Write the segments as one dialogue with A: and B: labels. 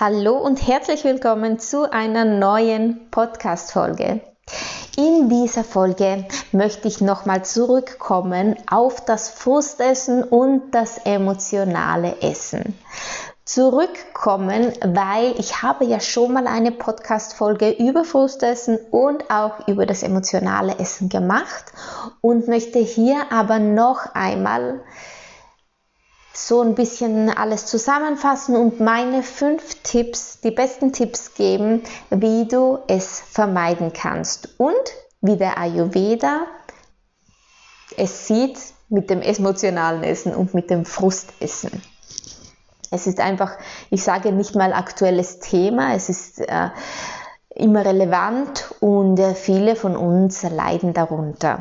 A: Hallo und herzlich willkommen zu einer neuen Podcast-Folge. In dieser Folge möchte ich nochmal zurückkommen auf das Frustessen und das emotionale Essen. Zurückkommen, weil ich habe ja schon mal eine Podcast-Folge über Frustessen und auch über das emotionale Essen gemacht und möchte hier aber noch einmal so ein bisschen alles zusammenfassen und meine fünf Tipps, die besten Tipps geben, wie du es vermeiden kannst und wie der Ayurveda es sieht mit dem emotionalen Essen und mit dem Frustessen. Es ist einfach, ich sage nicht mal aktuelles Thema, es ist äh, immer relevant und äh, viele von uns leiden darunter.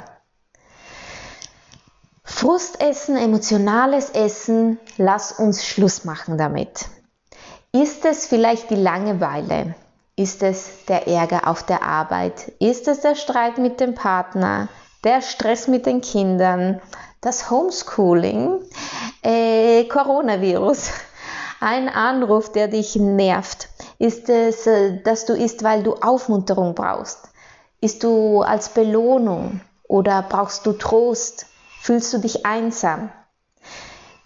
A: Frustessen, emotionales Essen, lass uns Schluss machen damit. Ist es vielleicht die Langeweile? Ist es der Ärger auf der Arbeit? Ist es der Streit mit dem Partner? Der Stress mit den Kindern? Das Homeschooling? Äh, Coronavirus? Ein Anruf, der dich nervt? Ist es, äh, dass du isst, weil du Aufmunterung brauchst? Ist du als Belohnung? Oder brauchst du Trost? Fühlst du dich einsam?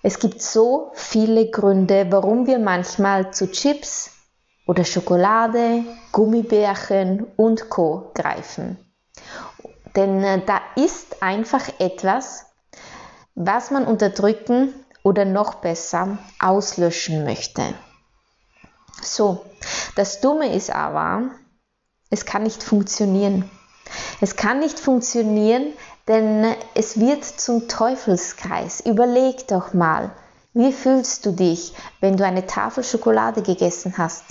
A: Es gibt so viele Gründe, warum wir manchmal zu Chips oder Schokolade, Gummibärchen und Co greifen. Denn äh, da ist einfach etwas, was man unterdrücken oder noch besser auslöschen möchte. So, das Dumme ist aber, es kann nicht funktionieren. Es kann nicht funktionieren, denn es wird zum Teufelskreis. Überleg doch mal, wie fühlst du dich, wenn du eine Tafel Schokolade gegessen hast?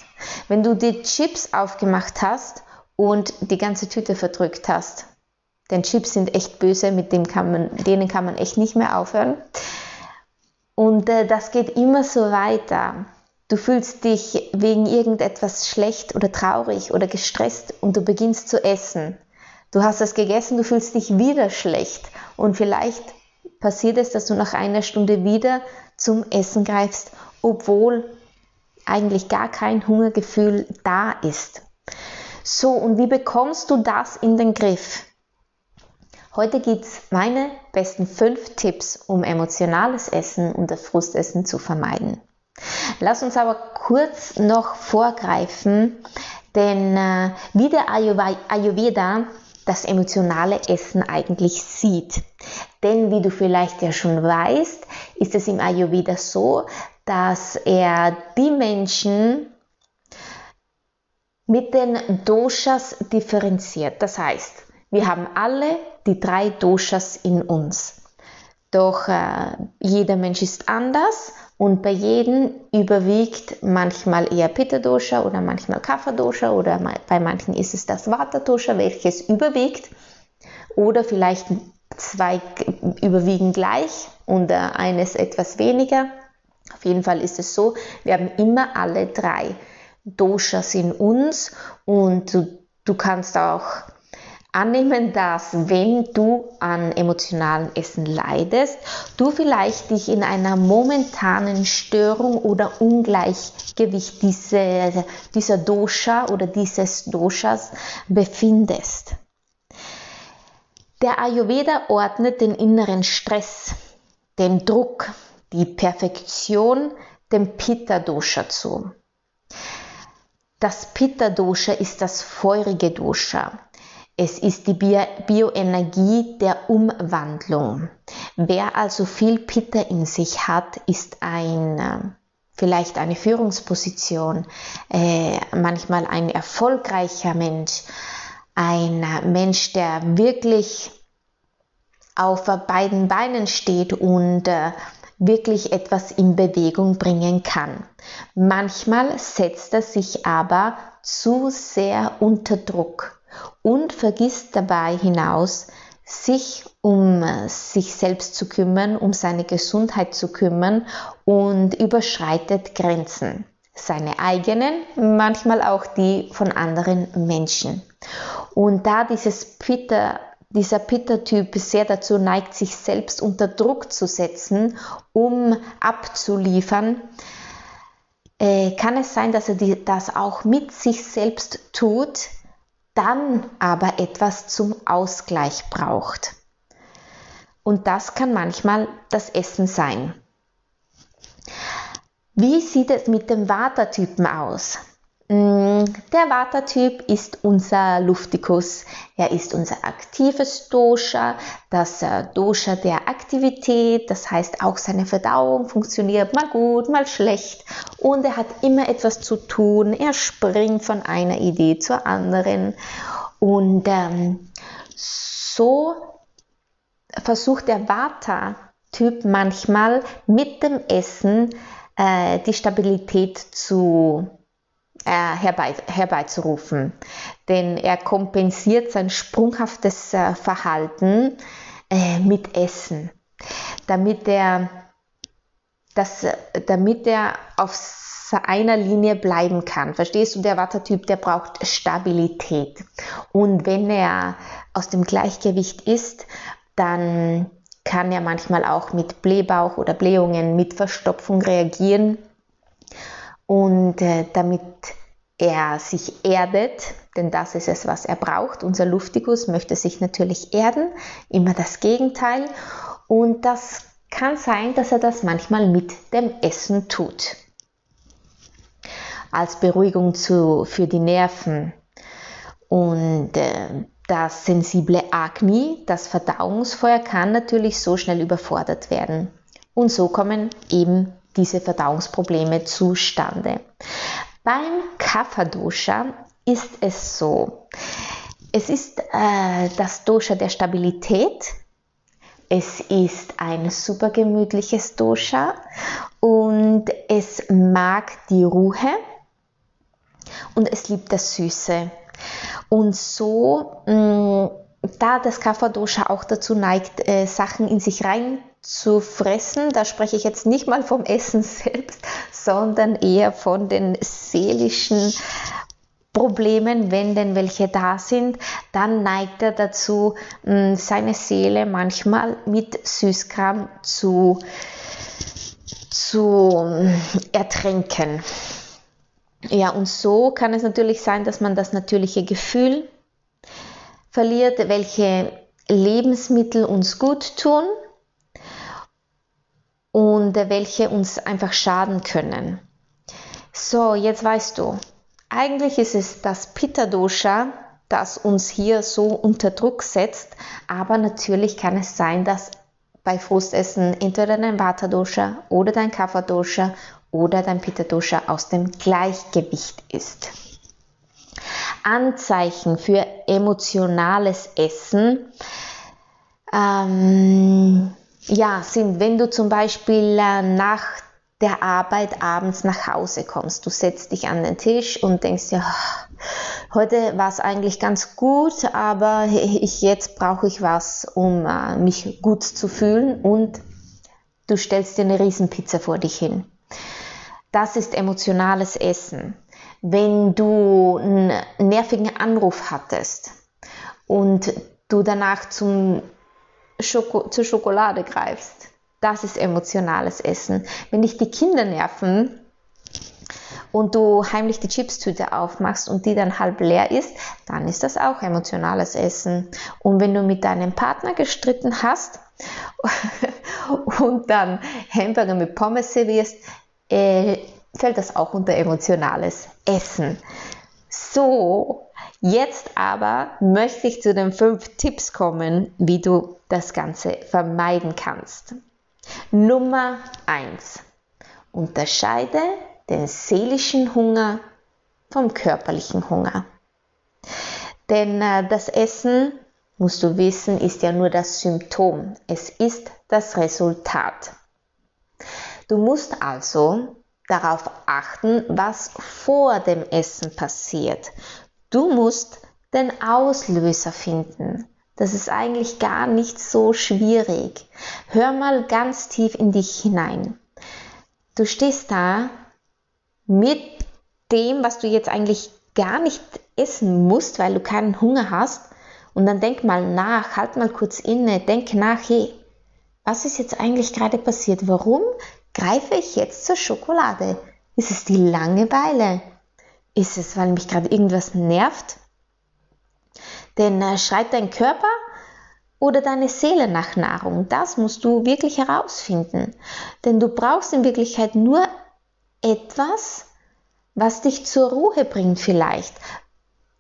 A: Wenn du die Chips aufgemacht hast und die ganze Tüte verdrückt hast? Denn Chips sind echt böse, mit dem kann man, denen kann man echt nicht mehr aufhören. Und äh, das geht immer so weiter. Du fühlst dich wegen irgendetwas schlecht oder traurig oder gestresst und du beginnst zu essen. Du hast es gegessen, du fühlst dich wieder schlecht und vielleicht passiert es, dass du nach einer Stunde wieder zum Essen greifst, obwohl eigentlich gar kein Hungergefühl da ist. So, und wie bekommst du das in den Griff? Heute gibt es meine besten fünf Tipps, um emotionales Essen und das Frustessen zu vermeiden. Lass uns aber kurz noch vorgreifen, denn äh, wie der Ayurveda das emotionale Essen eigentlich sieht. Denn wie du vielleicht ja schon weißt, ist es im Ayurveda so, dass er die Menschen mit den Doshas differenziert. Das heißt, wir haben alle die drei Doshas in uns. Doch äh, jeder Mensch ist anders und bei jedem überwiegt manchmal eher Pitta Dosha oder manchmal Kapha Dosha oder bei manchen ist es das Vata Dosha, welches überwiegt. Oder vielleicht zwei überwiegen gleich und eines etwas weniger. Auf jeden Fall ist es so, wir haben immer alle drei Doshas in uns und du, du kannst auch Annehmen, dass wenn du an emotionalen Essen leidest, du vielleicht dich in einer momentanen Störung oder Ungleichgewicht dieser, dieser Dosha oder dieses Doshas befindest. Der Ayurveda ordnet den inneren Stress, den Druck, die Perfektion dem Pitta-Dosha zu. Das Pitta-Dosha ist das feurige Dosha. Es ist die Bioenergie der Umwandlung. Wer also viel Pitta in sich hat, ist ein äh, vielleicht eine Führungsposition, äh, manchmal ein erfolgreicher Mensch, ein Mensch, der wirklich auf beiden Beinen steht und äh, wirklich etwas in Bewegung bringen kann. Manchmal setzt er sich aber zu sehr unter Druck und vergisst dabei hinaus, sich um sich selbst zu kümmern, um seine Gesundheit zu kümmern und überschreitet Grenzen. Seine eigenen, manchmal auch die von anderen Menschen. Und da dieses Peter dieser Pitta-Typ sehr dazu neigt, sich selbst unter Druck zu setzen, um abzuliefern, äh, kann es sein, dass er das auch mit sich selbst tut, dann aber etwas zum Ausgleich braucht. Und das kann manchmal das Essen sein. Wie sieht es mit dem Vata-Typen aus? Mm, der Vata-Typ ist unser Luftikus. Er ist unser aktives Dosha, das äh, Dosha der Aktivität. Das heißt, auch seine Verdauung funktioniert mal gut, mal schlecht. Und er hat immer etwas zu tun. Er springt von einer Idee zur anderen. Und ähm, so versucht der Vata-Typ manchmal mit dem Essen äh, die Stabilität zu äh, herbei, herbeizurufen. Denn er kompensiert sein sprunghaftes äh, Verhalten äh, mit Essen, damit er, das, damit er auf seiner Linie bleiben kann. Verstehst du, der Wattertyp, der braucht Stabilität. Und wenn er aus dem Gleichgewicht ist, dann kann er manchmal auch mit Blähbauch oder Blähungen, mit Verstopfung reagieren und äh, damit er sich erdet, denn das ist es, was er braucht. Unser Luftikus möchte sich natürlich erden, immer das Gegenteil. Und das kann sein, dass er das manchmal mit dem Essen tut. Als Beruhigung zu, für die Nerven. Und äh, das sensible Agni, das Verdauungsfeuer, kann natürlich so schnell überfordert werden. Und so kommen eben diese Verdauungsprobleme zustande. Beim Kapha Dosha ist es so, es ist äh, das Dosha der Stabilität. Es ist ein super gemütliches Dosha und es mag die Ruhe und es liebt das Süße. Und so, mh, mm, da das Kapha Dosha auch dazu neigt, äh, Sachen in sich rein zu fressen. Da spreche ich jetzt nicht mal vom Essen selbst, sondern eher von den seelischen Problemen, wenn denn welche da sind, dann neigt er dazu, mm, seine Seele manchmal mit Süßkram zu, zu mm, ertränken. Ja, und so kann es natürlich sein, dass man das natürliche Gefühl verliert, welche Lebensmittel uns gut tun und welche uns einfach schaden können. So, jetzt weißt du, eigentlich ist es das Pitta Dosha, das uns hier so unter Druck setzt, aber natürlich kann es sein, dass bei Frustessen entweder dein Vata Dosha oder dein Kapha Dosha oder dein Pitta Dosha aus dem Gleichgewicht ist. Anzeichen für emotionales Essen ähm, ja, sind, wenn du zum Beispiel äh, nach der Arbeit abends nach Hause kommst. Du setzt dich an den Tisch und denkst ja, heute war es eigentlich ganz gut, aber ich, jetzt brauche ich was, um äh, mich gut zu fühlen und du stellst dir eine Riesenpizza vor dich hin. Das ist emotionales Essen. Wenn du einen nervigen Anruf hattest und du danach zum Schoko zur Schokolade greifst. Das ist emotionales Essen. Wenn dich die Kinder nerven und du heimlich die Chipstüte aufmachst und die dann halb leer ist, dann ist das auch emotionales Essen. Und wenn du mit deinem Partner gestritten hast und dann Hamburger mit Pommes servierst, äh, fällt das auch unter emotionales Essen. So, jetzt aber möchte ich zu den fünf Tipps kommen, wie du das Ganze vermeiden kannst. Nummer eins: Unterscheide den seelischen Hunger vom körperlichen Hunger. Denn äh, das Essen, musst du wissen, ist ja nur das Symptom. Es ist das Resultat. Du musst also darauf achten, was vor dem Essen passiert. Du musst den Auslöser finden. Das ist eigentlich gar nicht so schwierig. Hör mal ganz tief in dich hinein. Du stehst da mit dem, was du jetzt eigentlich gar nicht essen musst, weil du keinen Hunger hast. Und dann denk mal nach, halt mal kurz inne, denk nach, hey, was ist jetzt eigentlich gerade passiert? Warum greife ich jetzt zur Schokolade? Ist es die Langeweile? Ist es, weil mich gerade irgendwas nervt? Denn äh, schreit dein Körper oder deine Seele nach Nahrung? Das musst du wirklich herausfinden. Denn du brauchst in Wirklichkeit nur etwas, was dich zur Ruhe bringt vielleicht.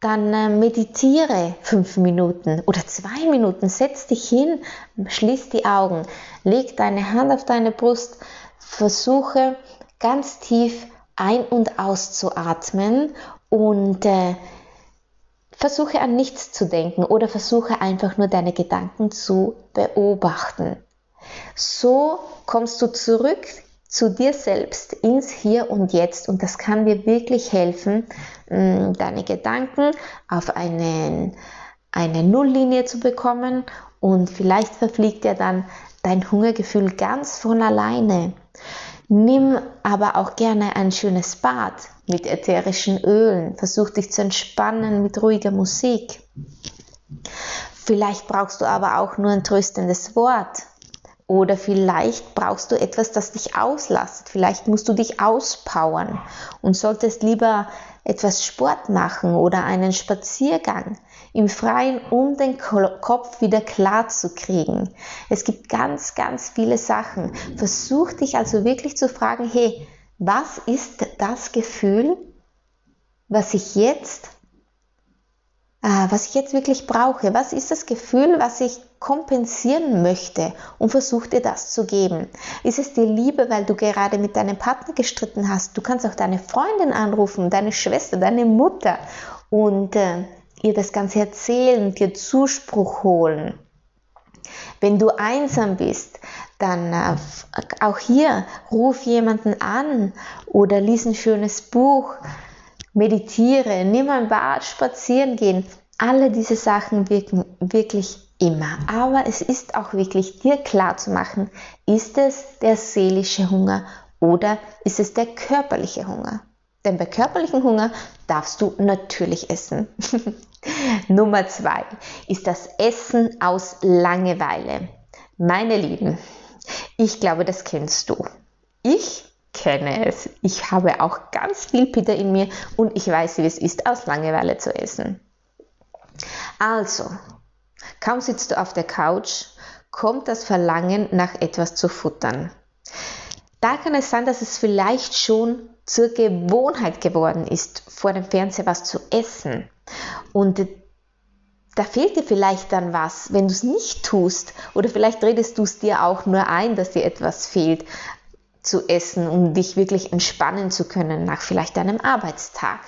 A: Dann äh, meditiere fünf Minuten oder zwei Minuten, setz dich hin, schließ die Augen, leg deine Hand auf deine Brust, versuche ganz tief ein- und auszuatmen und äh, versuche an nichts zu denken oder versuche einfach nur deine Gedanken zu beobachten. So kommst du zurück zu dir selbst ins Hier und Jetzt und das kann dir wirklich helfen, mm, deine Gedanken auf einen, eine Nulllinie zu bekommen und vielleicht verfliegt ja dann dein Hungergefühl ganz von alleine. Nimm aber auch gerne ein schönes Bad mit ätherischen Ölen. Versuch dich zu entspannen mit ruhiger Musik. Vielleicht brauchst du aber auch nur ein tröstendes Wort. Oder vielleicht brauchst du etwas, das dich auslastet. Vielleicht musst du dich auspowern und solltest lieber etwas Sport machen oder einen Spaziergang im Freien, um den Kopf wieder klar zu kriegen. Es gibt ganz, ganz viele Sachen. Versuch dich also wirklich zu fragen, hey, was ist das Gefühl, was ich jetzt, äh, was ich jetzt wirklich brauche? Was ist das Gefühl, was ich kompensieren möchte und versuch dir das zu geben. Ist es dir Liebe, weil du gerade mit deinem Partner gestritten hast? Du kannst auch deine Freundin anrufen, deine Schwester, deine Mutter und äh, ihr das Ganze erzählen, dir Zuspruch holen. Wenn du einsam bist, dann äh, auch hier ruf jemanden an oder lies ein schönes Buch, meditiere, nimm ein Bad, spazieren gehen. Alle diese Sachen wirken wirklich immer. Aber es ist auch wirklich dir klar zu machen, ist es der seelische Hunger oder ist es der körperliche Hunger? Denn bei körperlichem Hunger darfst du natürlich essen. Nummer zwei ist das Essen aus Langeweile. Meine Lieben, ich glaube, das kennst du. Ich kenne es. Ich habe auch ganz viel Peter in mir und ich weiß, wie es ist, aus Langeweile zu essen. Also, Kaum sitzt du auf der Couch, kommt das Verlangen nach etwas zu futtern. Da kann es sein, dass es vielleicht schon zur Gewohnheit geworden ist, vor dem Fernseher was zu essen. Und da fehlt dir vielleicht dann was, wenn du es nicht tust. Oder vielleicht redest du es dir auch nur ein, dass dir etwas fehlt zu essen, um dich wirklich entspannen zu können nach vielleicht einem Arbeitstag.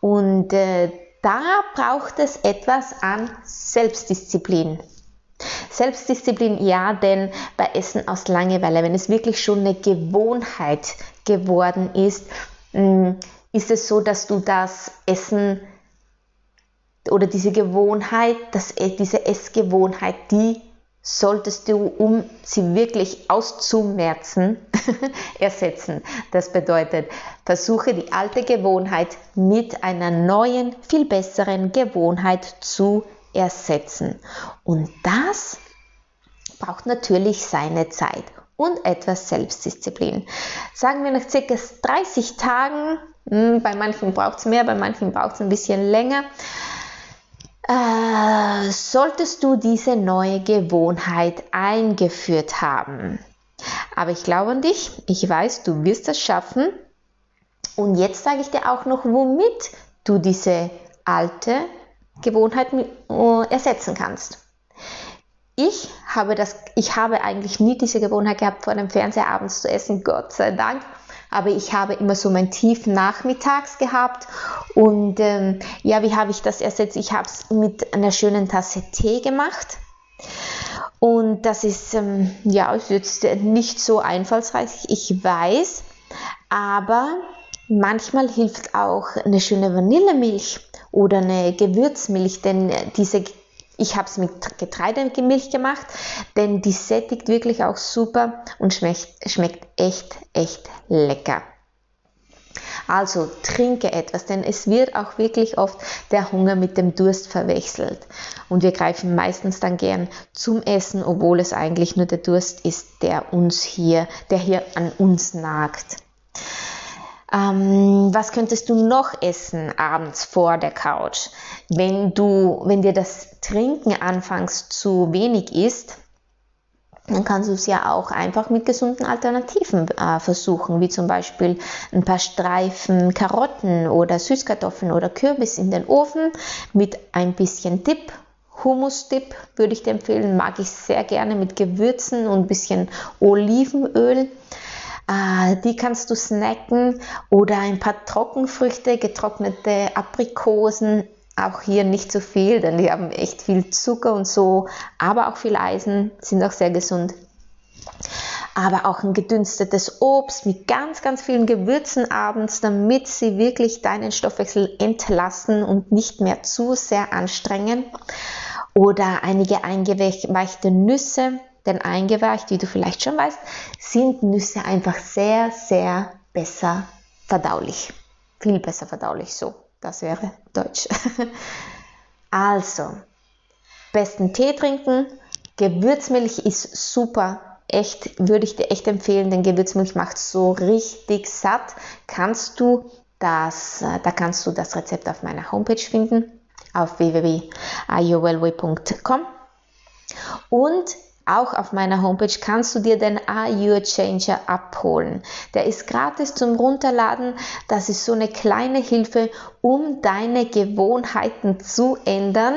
A: Und äh, da braucht es etwas an Selbstdisziplin. Selbstdisziplin ja, denn bei Essen aus Langeweile, wenn es wirklich schon eine Gewohnheit geworden ist, mm, ist es so, dass du das Essen oder diese Gewohnheit, dass diese Essgewohnheit, die solltest du, um sie wirklich auszumerzen, ersetzen. Das bedeutet, versuche die alte Gewohnheit mit einer neuen, viel besseren Gewohnheit zu ersetzen. Und das braucht natürlich seine Zeit und etwas Selbstdisziplin. Sagen wir nach circa 30 Tagen Hm, bei manchen braucht es mehr, bei manchen braucht es ein bisschen länger. Äh, solltest du diese neue Gewohnheit eingeführt haben. Aber ich glaube an dich, ich weiß, du wirst das schaffen. Und jetzt sage ich dir auch noch, womit du diese alte Gewohnheit äh, ersetzen kannst. Ich habe, das, ich habe eigentlich nie diese Gewohnheit gehabt, vor dem Fernseher abends zu essen, Gott sei Dank. Aber ich habe immer so mein Tief nachmittags gehabt. Und ähm, ja, wie habe ich das ersetzt? Ich habe es mit einer schönen Tasse Tee gemacht. Und das ist, ähm, ja, ist jetzt nicht so einfallsreich, ich weiß. Aber manchmal hilft auch eine schöne Vanillemilch oder eine Gewürzmilch, denn diese ich habe es mit Getreidemilch gemacht, denn die sättigt wirklich auch super und schmeckt, schmeckt echt, echt lecker. Also trinke etwas, denn es wird auch wirklich oft der Hunger mit dem Durst verwechselt. Und wir greifen meistens dann gern zum Essen, obwohl es eigentlich nur der Durst ist, der uns hier, der hier an uns nagt. Ähm, was könntest du noch essen abends vor der Couch? Wenn du, wenn dir das Trinken anfangs zu wenig ist, dann kannst du es ja auch einfach mit gesunden Alternativen äh, versuchen, wie zum Beispiel ein paar Streifen Karotten oder Süßkartoffeln oder Kürbis in den Ofen mit ein bisschen Dip. Hummus-Dip würde ich dir empfehlen, mag ich sehr gerne mit Gewürzen und ein bisschen Olivenöl. Äh, die kannst du snacken oder ein paar Trockenfrüchte, getrocknete Aprikosen. Auch hier nicht zu viel, denn die haben echt viel Zucker und so, aber auch viel Eisen, sind auch sehr gesund. Aber auch ein gedünstetes Obst mit ganz, ganz vielen Gewürzen abends, damit sie wirklich deinen Stoffwechsel entlasten und nicht mehr zu sehr anstrengen. Oder einige eingeweichte Nüsse, denn eingeweicht, wie du vielleicht schon weißt, sind Nüsse einfach sehr, sehr besser verdaulich. Viel besser verdaulich, so. Das wäre Deutsch. also, besten Tee trinken. Gewürzmilch ist super. Echt, würde ich dir echt empfehlen, denn Gewürzmilch macht so richtig satt. Kannst du das, äh, da kannst du das Rezept auf meiner Homepage finden, auf www.iowellway.com. Und auch auf meiner Homepage kannst du dir den Are Your Changer abholen. Der ist gratis zum Runterladen. Das ist so eine kleine Hilfe, um deine Gewohnheiten zu ändern.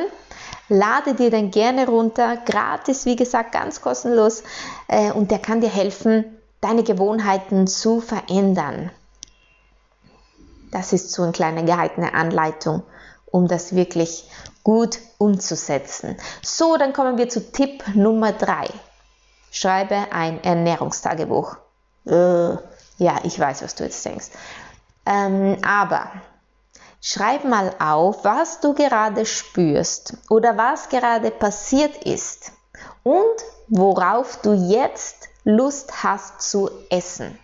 A: Lade dir den gerne runter, gratis, wie gesagt, ganz kostenlos. Äh, und der kann dir helfen, deine Gewohnheiten zu verändern. Das ist so eine kleine gehaltene Anleitung, um das wirklich gut umzusetzen. So, dann kommen wir zu Tipp Nummer 3. Schreibe ein Ernährungstagebuch. Äh, ja, ich weiß, was du jetzt denkst. Ähm, aber schreib mal auf, was du gerade spürst oder was gerade passiert ist und worauf du jetzt Lust hast zu essen.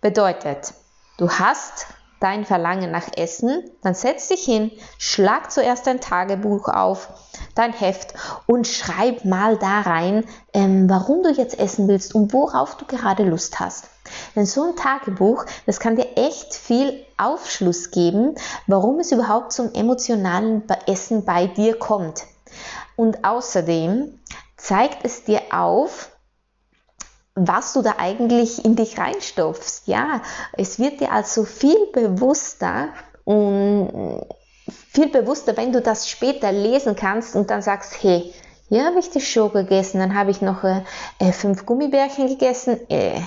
A: Bedeutet, du hast dein Verlangen nach Essen, dann setz dich hin, schlag zuerst dein Tagebuch auf, dein Heft und schreib mal da rein, ähm, warum du jetzt essen willst und worauf du gerade Lust hast. Denn so ein Tagebuch, das kann dir echt viel Aufschluss geben, warum es überhaupt zum emotionalen Essen bei dir kommt. Und außerdem zeigt es dir auf, was du da eigentlich in dich reinstopfst. Ja, es wird dir also viel bewusster und viel bewusster, wenn du das später lesen kannst und dann sagst, hey, hier habe ich die Show gegessen, dann habe ich noch äh, äh, fünf Gummibärchen gegessen äh,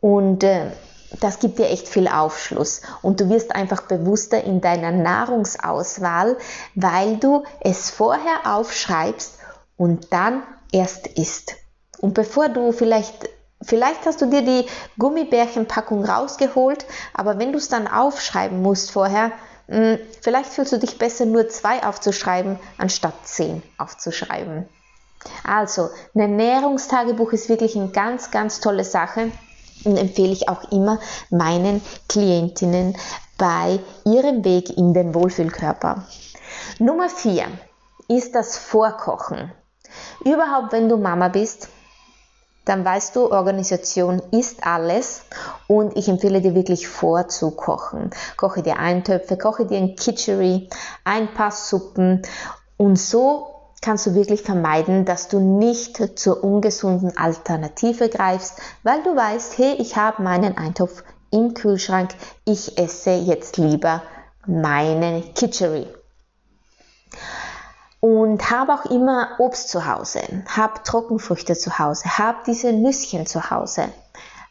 A: und äh, das gibt dir echt viel Aufschluss und du wirst einfach bewusster in deiner Nahrungsauswahl, weil du es vorher aufschreibst und dann erst isst. Und bevor du vielleicht, vielleicht hast du dir die Gummibärchenpackung rausgeholt, aber wenn du es dann aufschreiben musst vorher, hm, vielleicht fühlst du dich besser, nur zwei aufzuschreiben, anstatt zehn aufzuschreiben. Also, ein Ernährungstagebuch ist wirklich eine ganz, ganz tolle Sache und empfehle ich auch immer meinen Klientinnen bei ihrem Weg in den Wohlfühlkörper. Nummer vier ist das Vorkochen. Überhaupt, wenn du Mama bist, dann weißt du, Organisation ist alles und ich empfehle dir wirklich vorzukochen. Koche dir Eintöpfe, koche dir ein Kitchery, ein paar Suppen und so kannst du wirklich vermeiden, dass du nicht zur ungesunden Alternative greifst, weil du weißt, hey, ich habe meinen Eintopf im Kühlschrank, ich esse jetzt lieber meinen Kitchery. Und habe auch immer Obst zu Hause, habe Trockenfrüchte zu Hause, habe diese Nüsschen zu Hause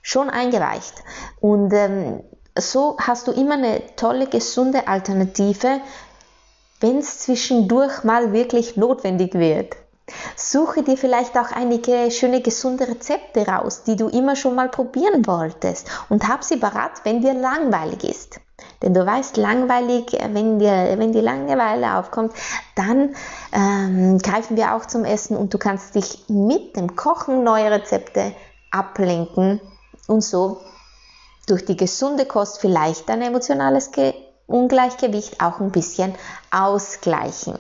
A: schon eingeweicht. Und ähm, so hast du immer eine tolle, gesunde Alternative, wenn es zwischendurch mal wirklich notwendig wird. Suche dir vielleicht auch einige schöne gesunde Rezepte raus, die du immer schon mal probieren wolltest und hab sie parat, wenn dir langweilig ist. Denn du weißt, langweilig, wenn, dir, wenn die Langeweile aufkommt, dann ähm, greifen wir auch zum Essen und du kannst dich mit dem Kochen neue Rezepte ablenken und so durch die gesunde Kost vielleicht dein emotionales Ge Ungleichgewicht auch ein bisschen ausgleichen.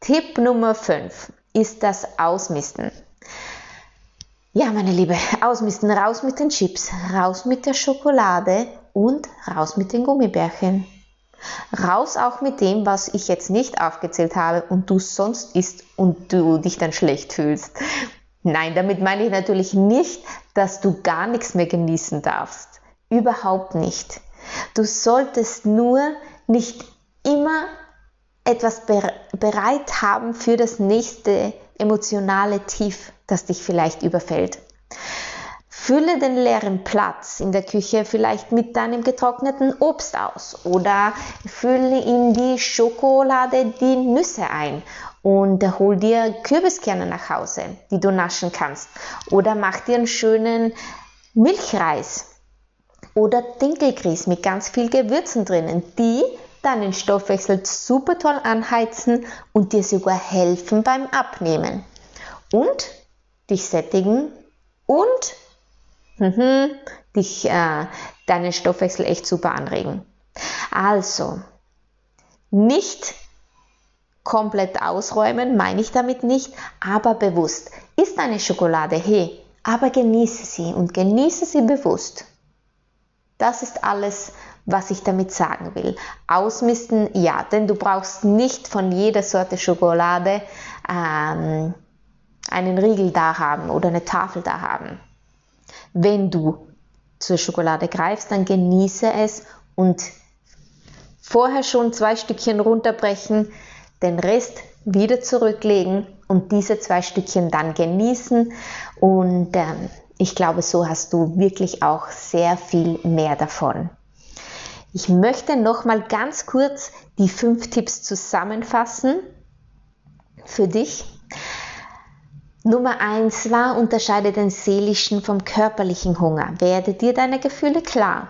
A: Tipp Nummer 5 ist das Ausmisten. Ja, meine Liebe, ausmisten, raus mit den Chips, raus mit der Schokolade und raus mit den Gummibärchen. Raus auch mit dem, was ich jetzt nicht aufgezählt habe und du sonst isst und du dich dann schlecht fühlst. Nein, damit meine ich natürlich nicht, dass du gar nichts mehr genießen darfst. Überhaupt nicht. Du solltest nur nicht immer etwas bereit haben für das nächste emotionale Tief, das dich vielleicht überfällt. Fülle den leeren Platz in der Küche vielleicht mit deinem getrockneten Obst aus oder fülle in die Schokolade die Nüsse ein und hol dir Kürbiskerne nach Hause, die du naschen kannst. Oder mach dir einen schönen Milchreis oder Dinkelgrieß mit ganz viel Gewürzen drinnen, die deinen Stoffwechsel super toll anheizen und dir sogar helfen beim Abnehmen. Und dich sättigen und mhm, dich äh, deinen Stoffwechsel echt super anregen. Also nicht komplett ausräumen, meine ich damit nicht, aber bewusst. Ist eine Schokolade, hey, aber genieße sie und genieße sie bewusst. Das ist alles, was ich damit sagen will. Ausmisten, ja, denn du brauchst nicht von jeder Sorte Schokolade ähm, einen Riegel da haben oder eine Tafel da haben. Wenn du zur Schokolade greifst, dann genieße es und vorher schon zwei Stückchen runterbrechen, den Rest wieder zurücklegen und diese zwei Stückchen dann genießen und ähm, ich glaube, so hast du wirklich auch sehr viel mehr davon. Ich möchte noch mal ganz kurz die fünf Tipps zusammenfassen für dich. Nummer eins war, unterscheide den seelischen vom körperlichen Hunger. Werde dir deine Gefühle klar.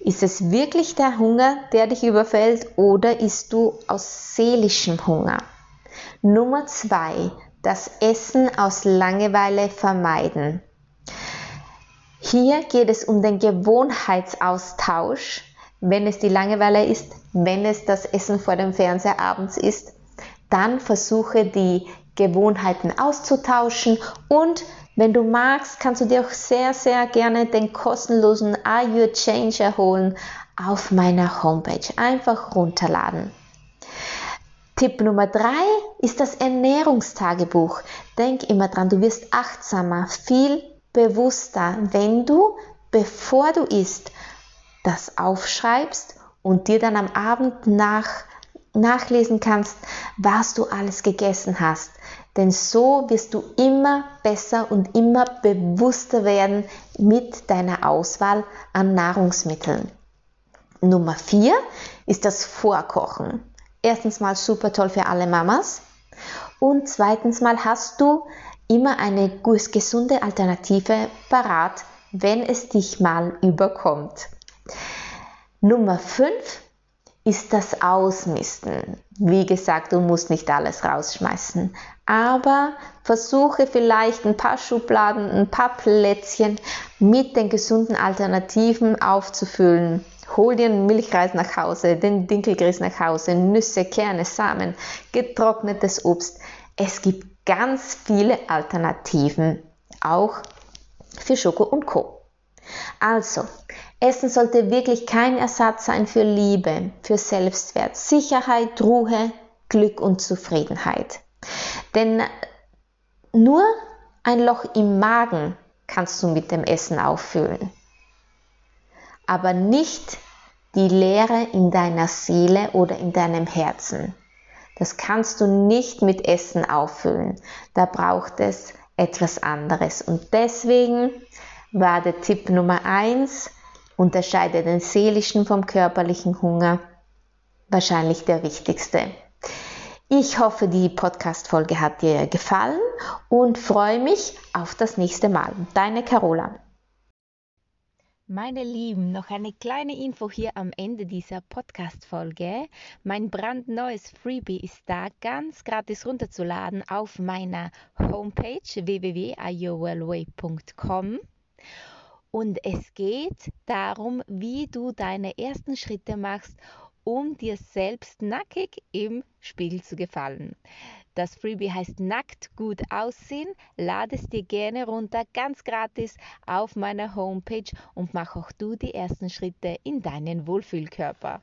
A: Ist es wirklich der Hunger, der dich überfällt oder isst du aus seelischem Hunger? Nummer zwei, das Essen aus Langeweile vermeiden. Hier geht es um den Gewohnheitsaustausch, wenn es die Langeweile ist, wenn es das Essen vor dem Fernseher abends ist, dann versuche die Gewohnheiten auszutauschen und wenn du magst, kannst du dir auch sehr, sehr gerne den kostenlosen Are You a Changer holen auf meiner Homepage. Einfach runterladen. Tipp Nummer drei ist das Ernährungstagebuch. Denk immer dran, du wirst achtsamer, viel bewusster, wenn du, bevor du isst, das aufschreibst und dir dann am Abend nach, nachlesen kannst, was du alles gegessen hast. Denn so wirst du immer besser und immer bewusster werden mit deiner Auswahl an Nahrungsmitteln. Nummer vier ist das Vorkochen. Erstens mal super toll für alle Mamas. Und zweitens mal hast du immer eine gesunde Alternative parat, wenn es dich mal überkommt. Nummer 5 ist das Ausmisten. Wie gesagt, du musst nicht alles rausschmeißen, aber versuche vielleicht ein paar Schubladen, ein paar Plätzchen mit den gesunden Alternativen aufzufüllen. Hol dir einen Milchreis nach Hause, den Dinkelgrieß nach Hause, Nüsse, Kerne, Samen, getrocknetes Obst. Es gibt ganz viele Alternativen auch für Schoko und Co. Also, Essen sollte wirklich kein Ersatz sein für Liebe, für Selbstwert, Sicherheit, Ruhe, Glück und Zufriedenheit. Denn nur ein Loch im Magen kannst du mit dem Essen auffüllen, aber nicht die Leere in deiner Seele oder in deinem Herzen. Das kannst du nicht mit Essen auffüllen. Da braucht es etwas anderes. Und deswegen war der Tipp Nummer eins: unterscheide den seelischen vom körperlichen Hunger, wahrscheinlich der wichtigste. Ich hoffe, die Podcast-Folge hat dir gefallen und freue mich auf das nächste Mal. Deine Carola.
B: Meine Lieben, noch eine kleine Info hier am Ende dieser Podcast-Folge. Mein brandneues Freebie ist da, ganz gratis runterzuladen auf meiner Homepage www.iowellway.com. Und es geht darum, wie du deine ersten Schritte machst, um dir selbst nackig im Spiegel zu gefallen. Das Freebie heißt Nackt gut aussehen. Lade es dir gerne runter, ganz gratis auf meiner Homepage und mach auch du die ersten Schritte in deinen Wohlfühlkörper.